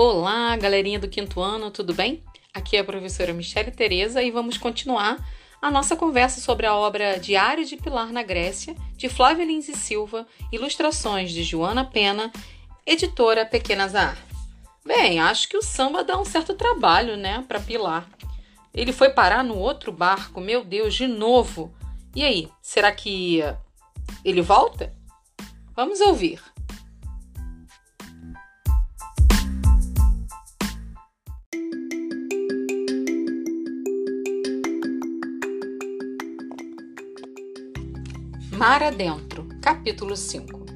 Olá, galerinha do quinto ano, tudo bem? Aqui é a professora Michele Tereza e vamos continuar a nossa conversa sobre a obra Diário de Pilar na Grécia, de Flávia Lins e Silva, ilustrações de Joana Pena, editora Pequena Zahar. Bem, acho que o samba dá um certo trabalho, né, para Pilar. Ele foi parar no outro barco, meu Deus, de novo. E aí, será que ele volta? Vamos ouvir. Mar Adentro, capítulo 5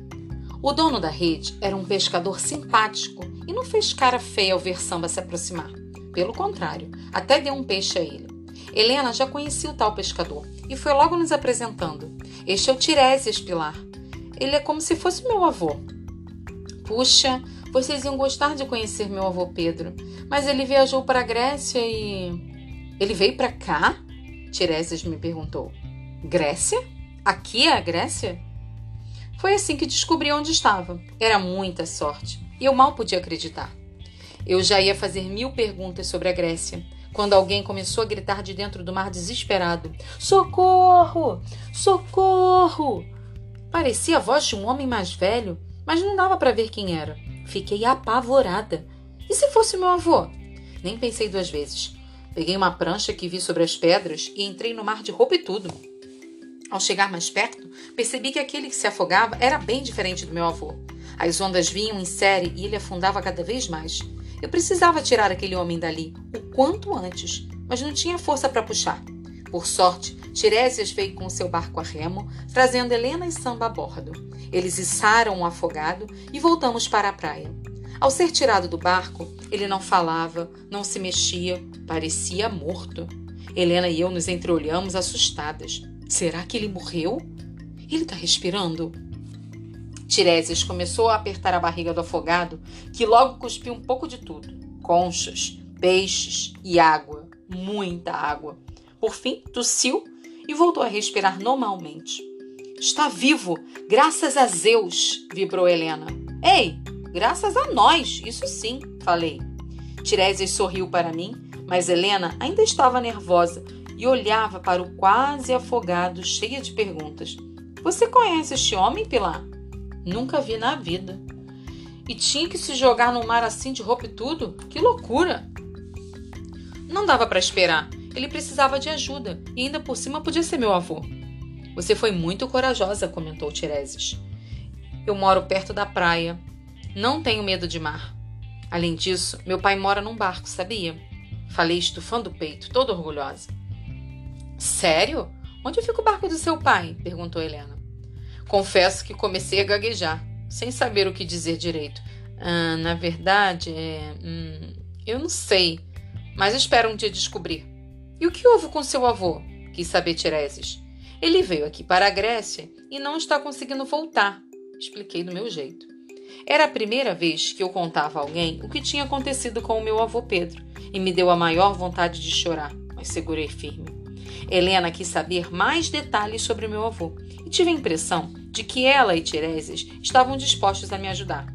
O dono da rede era um pescador simpático e não fez cara feia ao ver Samba se aproximar. Pelo contrário, até deu um peixe a ele. Helena já conhecia o tal pescador e foi logo nos apresentando. Este é o Tiresias Pilar. Ele é como se fosse meu avô. Puxa, vocês iam gostar de conhecer meu avô Pedro, mas ele viajou para a Grécia e. Ele veio para cá? Tiresias me perguntou. Grécia? Aqui é a Grécia? Foi assim que descobri onde estava. Era muita sorte e eu mal podia acreditar. Eu já ia fazer mil perguntas sobre a Grécia quando alguém começou a gritar de dentro do mar desesperado: Socorro! Socorro! Parecia a voz de um homem mais velho, mas não dava para ver quem era. Fiquei apavorada. E se fosse meu avô? Nem pensei duas vezes. Peguei uma prancha que vi sobre as pedras e entrei no mar de roupa e tudo. Ao chegar mais perto, percebi que aquele que se afogava era bem diferente do meu avô. As ondas vinham em série e ele afundava cada vez mais. Eu precisava tirar aquele homem dali o quanto antes, mas não tinha força para puxar. Por sorte, Tiresias veio com seu barco a remo, trazendo Helena e Samba a bordo. Eles içaram o afogado e voltamos para a praia. Ao ser tirado do barco, ele não falava, não se mexia, parecia morto. Helena e eu nos entreolhamos assustadas. Será que ele morreu? Ele está respirando? Tiresias começou a apertar a barriga do afogado, que logo cuspiu um pouco de tudo: conchas, peixes e água, muita água. Por fim, tossiu e voltou a respirar normalmente. Está vivo, graças a Zeus, vibrou Helena. Ei, graças a nós, isso sim, falei. Tiresias sorriu para mim, mas Helena ainda estava nervosa e olhava para o quase afogado, cheia de perguntas. Você conhece este homem, Pilar? Nunca vi na vida. E tinha que se jogar no mar assim de roupa e tudo? Que loucura! Não dava para esperar. Ele precisava de ajuda e ainda por cima podia ser meu avô. Você foi muito corajosa, comentou Tiresias. Eu moro perto da praia. Não tenho medo de mar. Além disso, meu pai mora num barco, sabia? Falei estufando o peito, toda orgulhosa. Sério? Onde fica o barco do seu pai? perguntou Helena. Confesso que comecei a gaguejar, sem saber o que dizer direito. Ah, na verdade, é, hum, eu não sei, mas espero um dia descobrir. E o que houve com seu avô? Quis saber Tireses. Ele veio aqui para a Grécia e não está conseguindo voltar. Expliquei do meu jeito. Era a primeira vez que eu contava a alguém o que tinha acontecido com o meu avô Pedro e me deu a maior vontade de chorar, mas segurei firme. Helena quis saber mais detalhes sobre meu avô e tive a impressão de que ela e Tiresias estavam dispostos a me ajudar.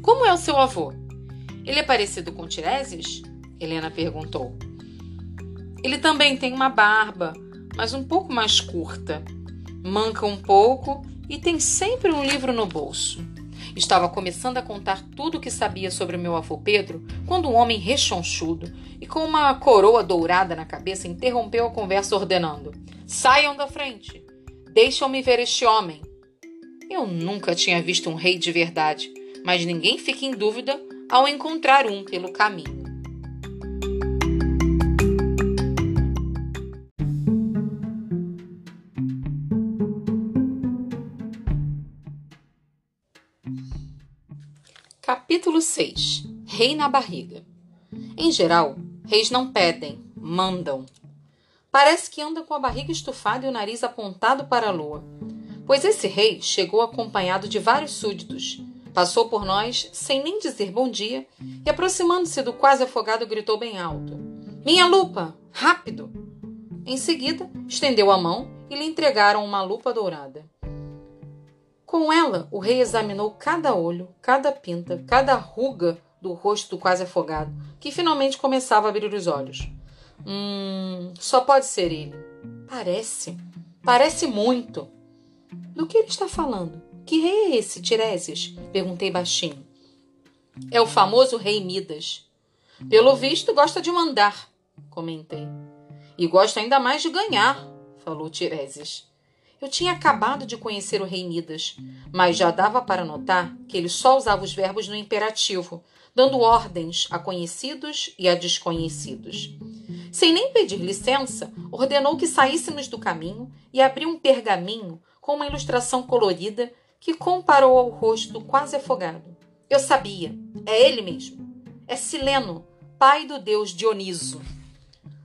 Como é o seu avô? Ele é parecido com Tiresias? Helena perguntou. Ele também tem uma barba, mas um pouco mais curta. Manca um pouco e tem sempre um livro no bolso. Estava começando a contar tudo o que sabia sobre meu avô Pedro quando um homem rechonchudo e com uma coroa dourada na cabeça interrompeu a conversa ordenando: Saiam da frente! Deixam-me ver este homem! Eu nunca tinha visto um rei de verdade, mas ninguém fica em dúvida ao encontrar um pelo caminho. Capítulo 6 Rei na barriga. Em geral, reis não pedem, mandam. Parece que anda com a barriga estufada e o nariz apontado para a lua. Pois esse rei chegou acompanhado de vários súditos. Passou por nós sem nem dizer bom dia e, aproximando-se do quase afogado, gritou bem alto: Minha lupa! Rápido! Em seguida, estendeu a mão e lhe entregaram uma lupa dourada. Com ela, o rei examinou cada olho, cada pinta, cada ruga do rosto quase afogado, que finalmente começava a abrir os olhos. Hum, só pode ser ele. Parece. Parece muito. Do que ele está falando? Que rei é esse, Tiresias? Perguntei baixinho. É o famoso rei Midas. Pelo visto, gosta de mandar, comentei. E gosta ainda mais de ganhar, falou Tiresias. Eu tinha acabado de conhecer o rei Midas, mas já dava para notar que ele só usava os verbos no imperativo, dando ordens a conhecidos e a desconhecidos. Sem nem pedir licença, ordenou que saíssemos do caminho e abriu um pergaminho com uma ilustração colorida que comparou ao rosto quase afogado. Eu sabia, é ele mesmo. É Sileno, pai do deus Dioniso.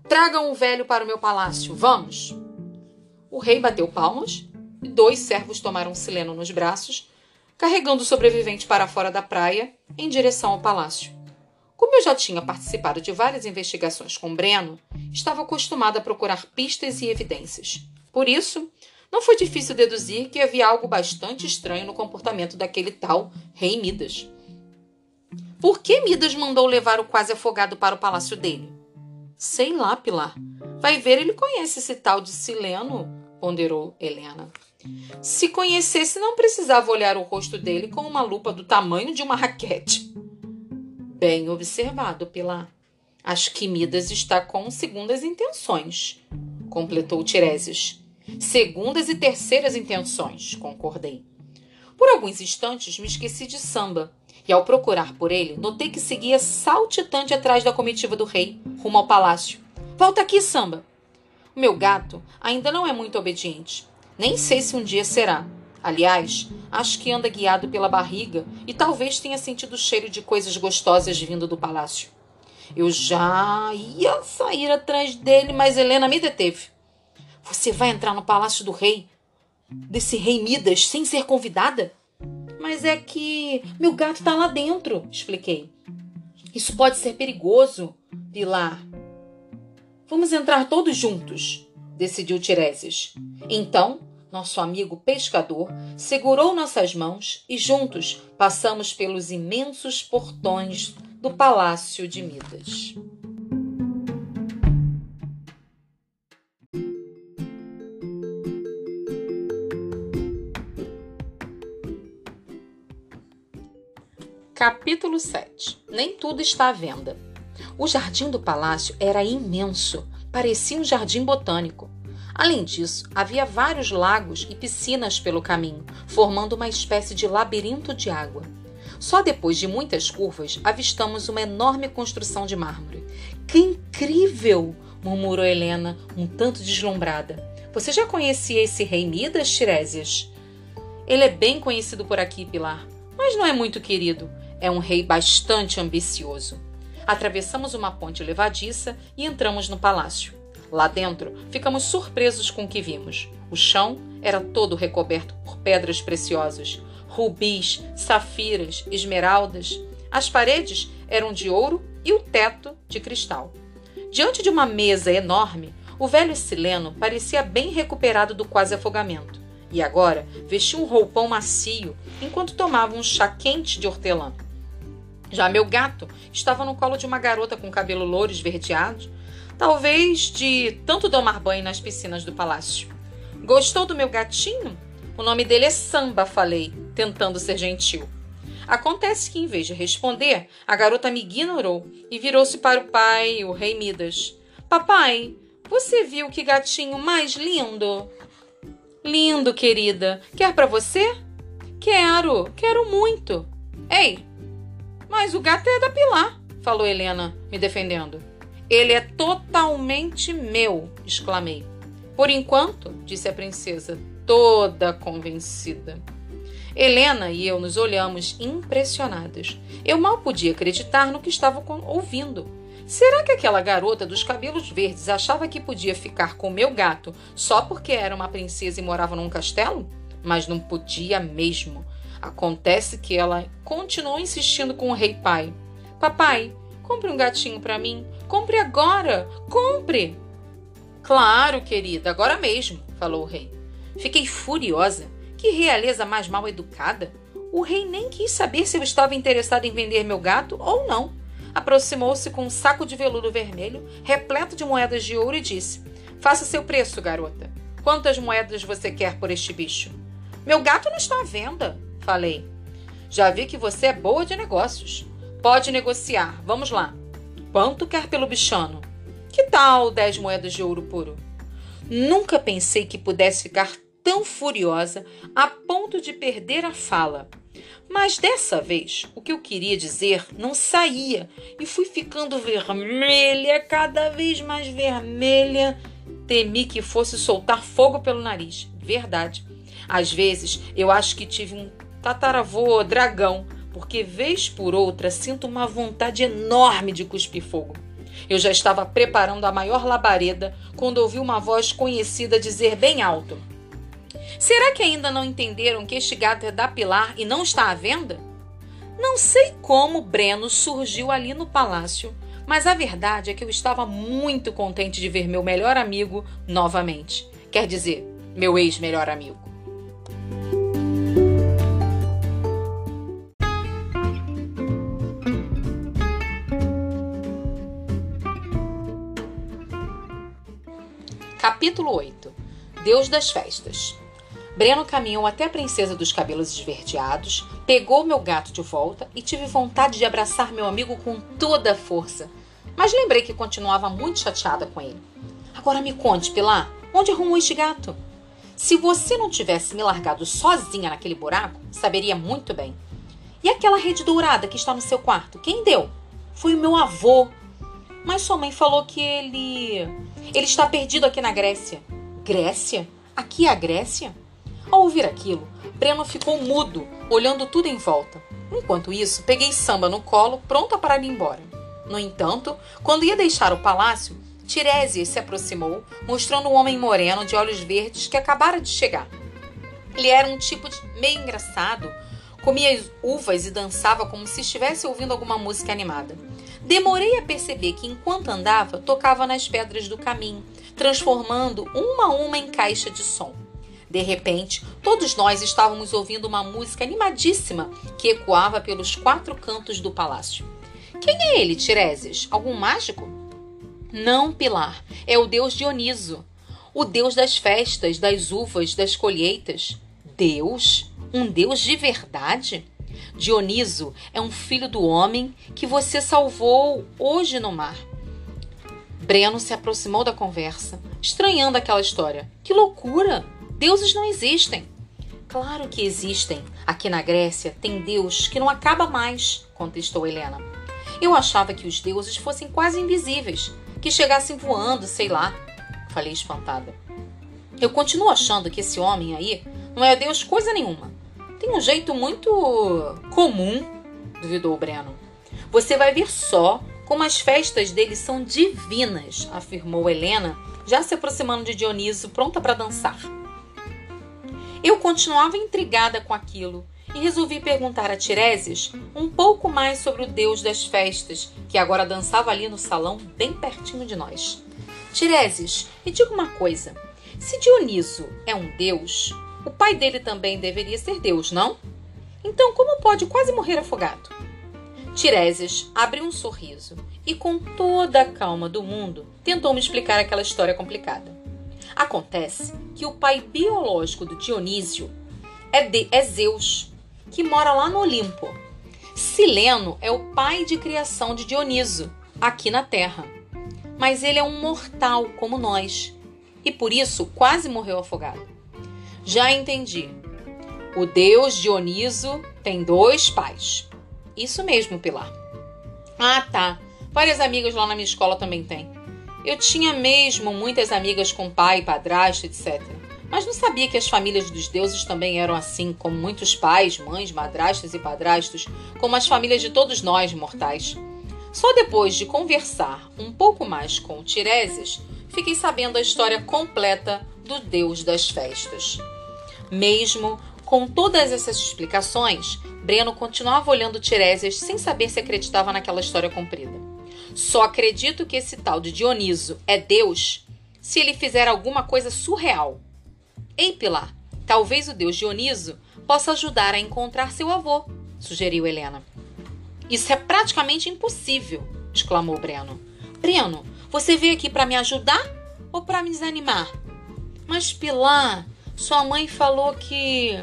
Tragam o velho para o meu palácio, vamos! O rei bateu palmas e dois servos tomaram Sileno nos braços, carregando o sobrevivente para fora da praia em direção ao palácio. Como eu já tinha participado de várias investigações com Breno, estava acostumada a procurar pistas e evidências. Por isso, não foi difícil deduzir que havia algo bastante estranho no comportamento daquele tal rei Midas. Por que Midas mandou levar o quase afogado para o palácio dele? Sei lá, Pilar. Vai ver, ele conhece esse tal de Sileno, ponderou Helena. Se conhecesse, não precisava olhar o rosto dele com uma lupa do tamanho de uma raquete. Bem observado, Pilar. Acho que Midas está com segundas intenções, completou Tiresias. Segundas e terceiras intenções, concordei. Por alguns instantes me esqueci de samba, e ao procurar por ele, notei que seguia saltitante atrás da comitiva do rei, rumo ao palácio. Volta aqui, samba! Meu gato ainda não é muito obediente. Nem sei se um dia será. Aliás, acho que anda guiado pela barriga e talvez tenha sentido o cheiro de coisas gostosas vindo do palácio. Eu já ia sair atrás dele, mas Helena me deteve. Você vai entrar no palácio do rei, desse rei Midas, sem ser convidada? Mas é que meu gato está lá dentro, expliquei. Isso pode ser perigoso, Pilar. Vamos entrar todos juntos, decidiu Tiresias. Então, nosso amigo pescador, segurou nossas mãos e juntos passamos pelos imensos portões do Palácio de Midas. Capítulo 7 Nem tudo está à venda. O jardim do palácio era imenso, parecia um jardim botânico. Além disso, havia vários lagos e piscinas pelo caminho, formando uma espécie de labirinto de água. Só depois de muitas curvas avistamos uma enorme construção de mármore. Que incrível! murmurou Helena, um tanto deslumbrada. Você já conhecia esse rei Midas, Tiresias? Ele é bem conhecido por aqui, Pilar, mas não é muito querido. É um rei bastante ambicioso. Atravessamos uma ponte levadiça e entramos no palácio. Lá dentro, ficamos surpresos com o que vimos. O chão era todo recoberto por pedras preciosas, rubis, safiras, esmeraldas. As paredes eram de ouro e o teto de cristal. Diante de uma mesa enorme, o velho Sileno parecia bem recuperado do quase afogamento e agora vestia um roupão macio enquanto tomava um chá quente de hortelã. Já meu gato estava no colo de uma garota com cabelo louro esverdeado, Talvez de tanto tomar banho nas piscinas do palácio. Gostou do meu gatinho? O nome dele é Samba, falei, tentando ser gentil. Acontece que, em vez de responder, a garota me ignorou e virou-se para o pai, o rei Midas. Papai, você viu que gatinho mais lindo? Lindo, querida. Quer para você? Quero, quero muito. Ei, mas o gato é da Pilar, falou Helena, me defendendo. Ele é totalmente meu! exclamei. Por enquanto, disse a princesa, toda convencida. Helena e eu nos olhamos impressionadas. Eu mal podia acreditar no que estava ouvindo. Será que aquela garota dos cabelos verdes achava que podia ficar com meu gato só porque era uma princesa e morava num castelo? Mas não podia mesmo. Acontece que ela continuou insistindo com o rei pai. Papai, compre um gatinho para mim. Compre agora! Compre! Claro, querida, agora mesmo, falou o rei. Fiquei furiosa. Que realeza mais mal educada! O rei nem quis saber se eu estava interessado em vender meu gato ou não. Aproximou-se com um saco de veludo vermelho, repleto de moedas de ouro, e disse: Faça seu preço, garota. Quantas moedas você quer por este bicho? Meu gato não está à venda, falei. Já vi que você é boa de negócios. Pode negociar. Vamos lá. Quanto quer pelo bichano? Que tal dez moedas de ouro puro? Nunca pensei que pudesse ficar tão furiosa a ponto de perder a fala. Mas dessa vez, o que eu queria dizer não saía e fui ficando vermelha, cada vez mais vermelha. Temi que fosse soltar fogo pelo nariz. Verdade. Às vezes eu acho que tive um tataravô dragão, porque vez por outra sinto uma vontade enorme de cuspir fogo. Eu já estava preparando a maior labareda quando ouvi uma voz conhecida dizer bem alto: Será que ainda não entenderam que este gato é da Pilar e não está à venda? Não sei como Breno surgiu ali no palácio, mas a verdade é que eu estava muito contente de ver meu melhor amigo novamente. Quer dizer, meu ex-melhor amigo. Capítulo 8 Deus das Festas Breno caminhou até a princesa dos cabelos esverdeados, pegou meu gato de volta e tive vontade de abraçar meu amigo com toda a força. Mas lembrei que continuava muito chateada com ele. Agora me conte, Pilar, onde arrumou este gato? Se você não tivesse me largado sozinha naquele buraco, saberia muito bem. E aquela rede dourada que está no seu quarto, quem deu? Foi o meu avô. Mas sua mãe falou que ele. Ele está perdido aqui na Grécia. Grécia? Aqui é a Grécia? Ao ouvir aquilo, Breno ficou mudo, olhando tudo em volta. Enquanto isso, peguei Samba no colo, pronta para ir embora. No entanto, quando ia deixar o palácio, Tiresias se aproximou, mostrando um homem moreno de olhos verdes que acabara de chegar. Ele era um tipo de meio engraçado, comia uvas e dançava como se estivesse ouvindo alguma música animada. Demorei a perceber que enquanto andava, tocava nas pedras do caminho, transformando uma a uma em caixa de som. De repente, todos nós estávamos ouvindo uma música animadíssima que ecoava pelos quatro cantos do palácio. Quem é ele, Tiresias? Algum mágico? Não, Pilar. É o deus Dioniso, o deus das festas, das uvas, das colheitas. Deus? Um deus de verdade? Dioniso é um filho do homem que você salvou hoje no mar. Breno se aproximou da conversa, estranhando aquela história. Que loucura! Deuses não existem. Claro que existem. Aqui na Grécia tem Deus que não acaba mais, contestou Helena. Eu achava que os deuses fossem quase invisíveis, que chegassem voando, sei lá. Falei espantada. Eu continuo achando que esse homem aí não é Deus coisa nenhuma. Tem um jeito muito comum, duvidou Breno. Você vai ver só como as festas dele são divinas, afirmou Helena, já se aproximando de Dioniso, pronta para dançar. Eu continuava intrigada com aquilo e resolvi perguntar a Tiresias um pouco mais sobre o deus das festas, que agora dançava ali no salão, bem pertinho de nós. Tiresias, me diga uma coisa: se Dioniso é um deus, o pai dele também deveria ser deus, não? Então, como pode quase morrer afogado? Tiresias abriu um sorriso e, com toda a calma do mundo, tentou me explicar aquela história complicada. Acontece que o pai biológico do Dionísio é, de, é Zeus, que mora lá no Olimpo. Sileno é o pai de criação de Dioniso, aqui na Terra. Mas ele é um mortal como nós e por isso quase morreu afogado. Já entendi. O deus Dioniso tem dois pais. Isso mesmo, Pilar. Ah, tá. Várias amigas lá na minha escola também têm. Eu tinha mesmo muitas amigas com pai, padrasto, etc. Mas não sabia que as famílias dos deuses também eram assim, como muitos pais, mães, madrastas e padrastos, como as famílias de todos nós mortais. Só depois de conversar um pouco mais com Tiresias, fiquei sabendo a história completa do deus das festas. Mesmo com todas essas explicações, Breno continuava olhando Tiresias sem saber se acreditava naquela história comprida. Só acredito que esse tal de Dioniso é Deus se ele fizer alguma coisa surreal. Ei, Pilar, talvez o deus Dioniso possa ajudar a encontrar seu avô, sugeriu Helena. Isso é praticamente impossível, exclamou Breno. Breno, você veio aqui para me ajudar ou para me desanimar? Mas Pilar, sua mãe falou que.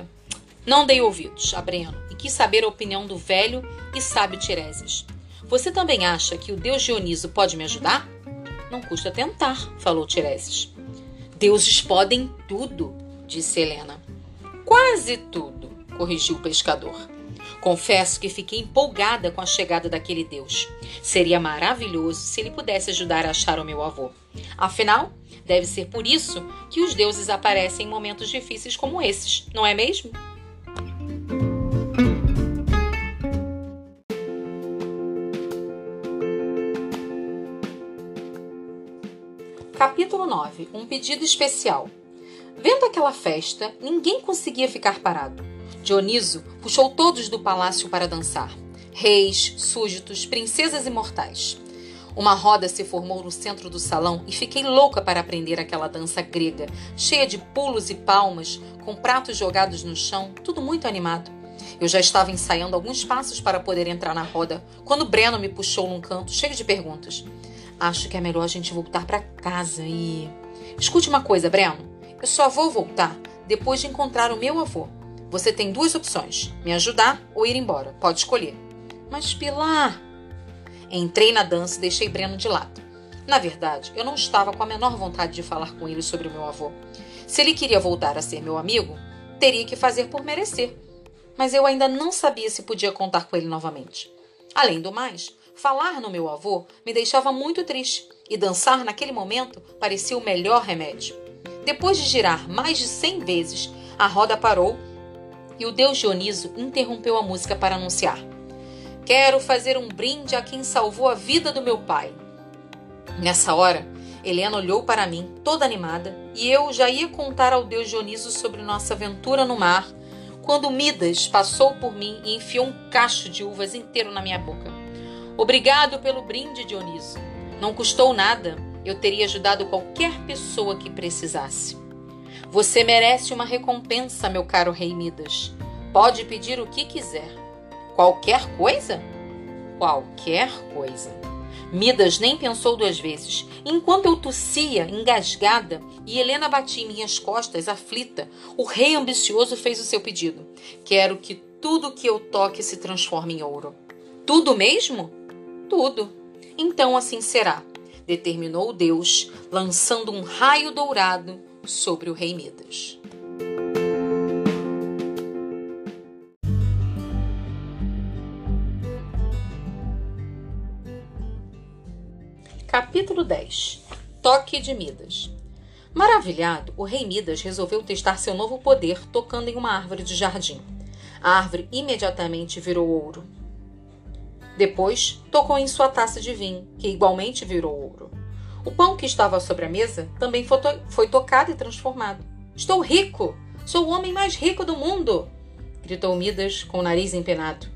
Não dei ouvidos a Breno e quis saber a opinião do velho e sábio Tireses. Você também acha que o deus Dioniso pode me ajudar? Não custa tentar, falou Tireses. Deuses podem tudo, disse Helena. Quase tudo, corrigiu o pescador. Confesso que fiquei empolgada com a chegada daquele Deus. Seria maravilhoso se ele pudesse ajudar a achar o meu avô. Afinal, deve ser por isso que os deuses aparecem em momentos difíceis como esses, não é mesmo? Capítulo 9 Um pedido especial. Vendo aquela festa, ninguém conseguia ficar parado. Dioniso puxou todos do palácio para dançar: reis, súditos, princesas imortais. Uma roda se formou no centro do salão e fiquei louca para aprender aquela dança grega, cheia de pulos e palmas, com pratos jogados no chão, tudo muito animado. Eu já estava ensaiando alguns passos para poder entrar na roda, quando Breno me puxou num canto, cheio de perguntas. Acho que é melhor a gente voltar para casa e. Escute uma coisa, Breno. Eu só vou voltar depois de encontrar o meu avô. Você tem duas opções: me ajudar ou ir embora. Pode escolher. Mas Pilar. Entrei na dança e deixei Breno de lado. Na verdade, eu não estava com a menor vontade de falar com ele sobre meu avô. Se ele queria voltar a ser meu amigo, teria que fazer por merecer. Mas eu ainda não sabia se podia contar com ele novamente. Além do mais, falar no meu avô me deixava muito triste e dançar naquele momento parecia o melhor remédio. Depois de girar mais de cem vezes, a roda parou e o deus Dioniso interrompeu a música para anunciar: Quero fazer um brinde a quem salvou a vida do meu pai. Nessa hora, Helena olhou para mim, toda animada, e eu já ia contar ao deus Dioniso sobre nossa aventura no mar, quando Midas passou por mim e enfiou um cacho de uvas inteiro na minha boca. Obrigado pelo brinde, Dioniso. Não custou nada. Eu teria ajudado qualquer pessoa que precisasse. Você merece uma recompensa, meu caro rei Midas. Pode pedir o que quiser. Qualquer coisa? Qualquer coisa. Midas nem pensou duas vezes. Enquanto eu tossia, engasgada, e Helena batia em minhas costas, aflita, o rei ambicioso fez o seu pedido. Quero que tudo que eu toque se transforme em ouro. Tudo mesmo? Tudo. Então assim será, determinou Deus, lançando um raio dourado sobre o rei Midas. Capítulo 10 Toque de Midas Maravilhado, o rei Midas resolveu testar seu novo poder tocando em uma árvore de jardim. A árvore imediatamente virou ouro. Depois, tocou em sua taça de vinho, que igualmente virou ouro. O pão que estava sobre a mesa também foi, to foi tocado e transformado. Estou rico! Sou o homem mais rico do mundo! gritou Midas com o nariz empenado.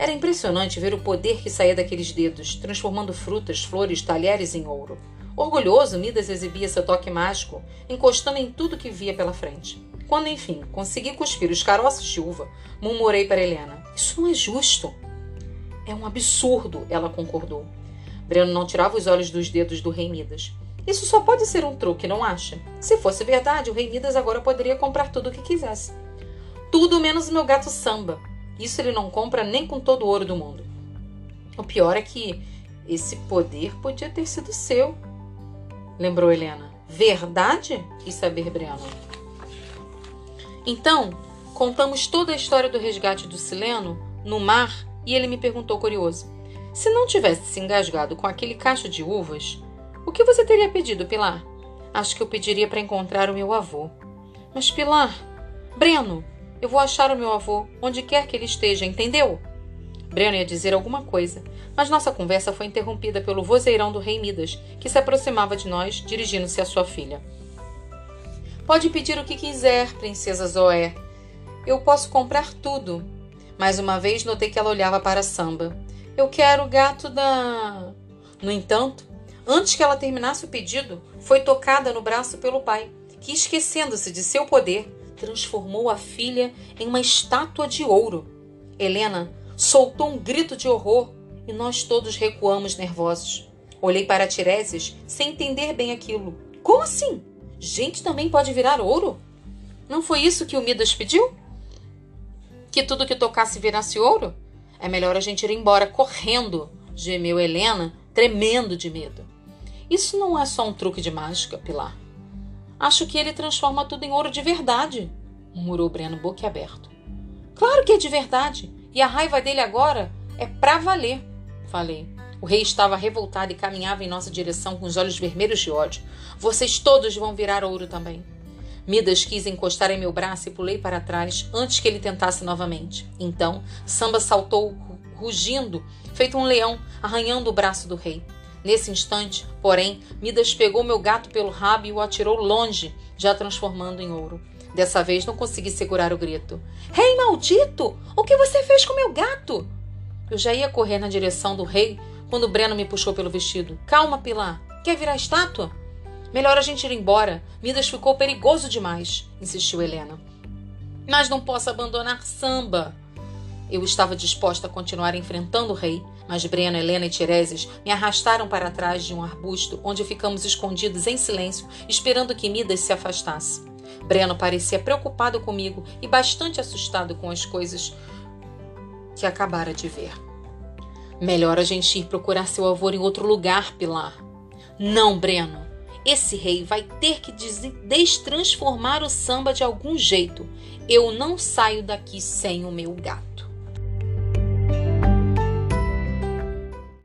Era impressionante ver o poder que saía daqueles dedos, transformando frutas, flores, talheres em ouro. Orgulhoso, Midas exibia seu toque mágico, encostando em tudo que via pela frente. Quando, enfim, consegui cuspir os caroços de uva, murmurei para Helena: Isso não é justo. É um absurdo, ela concordou. Breno não tirava os olhos dos dedos do rei Midas. Isso só pode ser um truque, não acha? Se fosse verdade, o rei Midas agora poderia comprar tudo o que quisesse. Tudo menos o meu gato samba. Isso ele não compra nem com todo o ouro do mundo. O pior é que esse poder podia ter sido seu. Lembrou Helena. Verdade? quis saber Breno. Então, contamos toda a história do resgate do Sileno no mar e ele me perguntou curioso: se não tivesse se engasgado com aquele cacho de uvas, o que você teria pedido, Pilar? Acho que eu pediria para encontrar o meu avô. Mas, Pilar, Breno, eu vou achar o meu avô onde quer que ele esteja, entendeu? Breno ia dizer alguma coisa, mas nossa conversa foi interrompida pelo vozeirão do rei Midas, que se aproximava de nós, dirigindo-se à sua filha. Pode pedir o que quiser, princesa Zoé. Eu posso comprar tudo. Mais uma vez notei que ela olhava para Samba. Eu quero o gato da. No entanto, antes que ela terminasse o pedido, foi tocada no braço pelo pai, que, esquecendo-se de seu poder, transformou a filha em uma estátua de ouro. Helena soltou um grito de horror e nós todos recuamos nervosos. Olhei para Tireses sem entender bem aquilo. Como assim? Gente também pode virar ouro? Não foi isso que o Midas pediu? Que tudo que tocasse virasse ouro? É melhor a gente ir embora correndo, gemeu Helena, tremendo de medo. Isso não é só um truque de mágica, Pilar. Acho que ele transforma tudo em ouro de verdade, murmurou Breno boquiaberto. Claro que é de verdade, e a raiva dele agora é pra valer, falei. O rei estava revoltado e caminhava em nossa direção com os olhos vermelhos de ódio. Vocês todos vão virar ouro também. Midas quis encostar em meu braço e pulei para trás antes que ele tentasse novamente. Então, Samba saltou rugindo, feito um leão, arranhando o braço do rei. Nesse instante, porém, Midas pegou meu gato pelo rabo e o atirou longe, já transformando em ouro. Dessa vez não consegui segurar o grito. Rei maldito! O que você fez com meu gato? Eu já ia correr na direção do rei quando Breno me puxou pelo vestido. Calma, Pilar. Quer virar estátua? Melhor a gente ir embora. Midas ficou perigoso demais, insistiu Helena. Mas não posso abandonar Samba. Eu estava disposta a continuar enfrentando o rei, mas Breno, Helena e Tireses me arrastaram para trás de um arbusto onde ficamos escondidos em silêncio, esperando que Midas se afastasse. Breno parecia preocupado comigo e bastante assustado com as coisas que acabara de ver. Melhor a gente ir procurar seu avô em outro lugar, Pilar. Não, Breno. Esse rei vai ter que destransformar o samba de algum jeito. Eu não saio daqui sem o meu gato.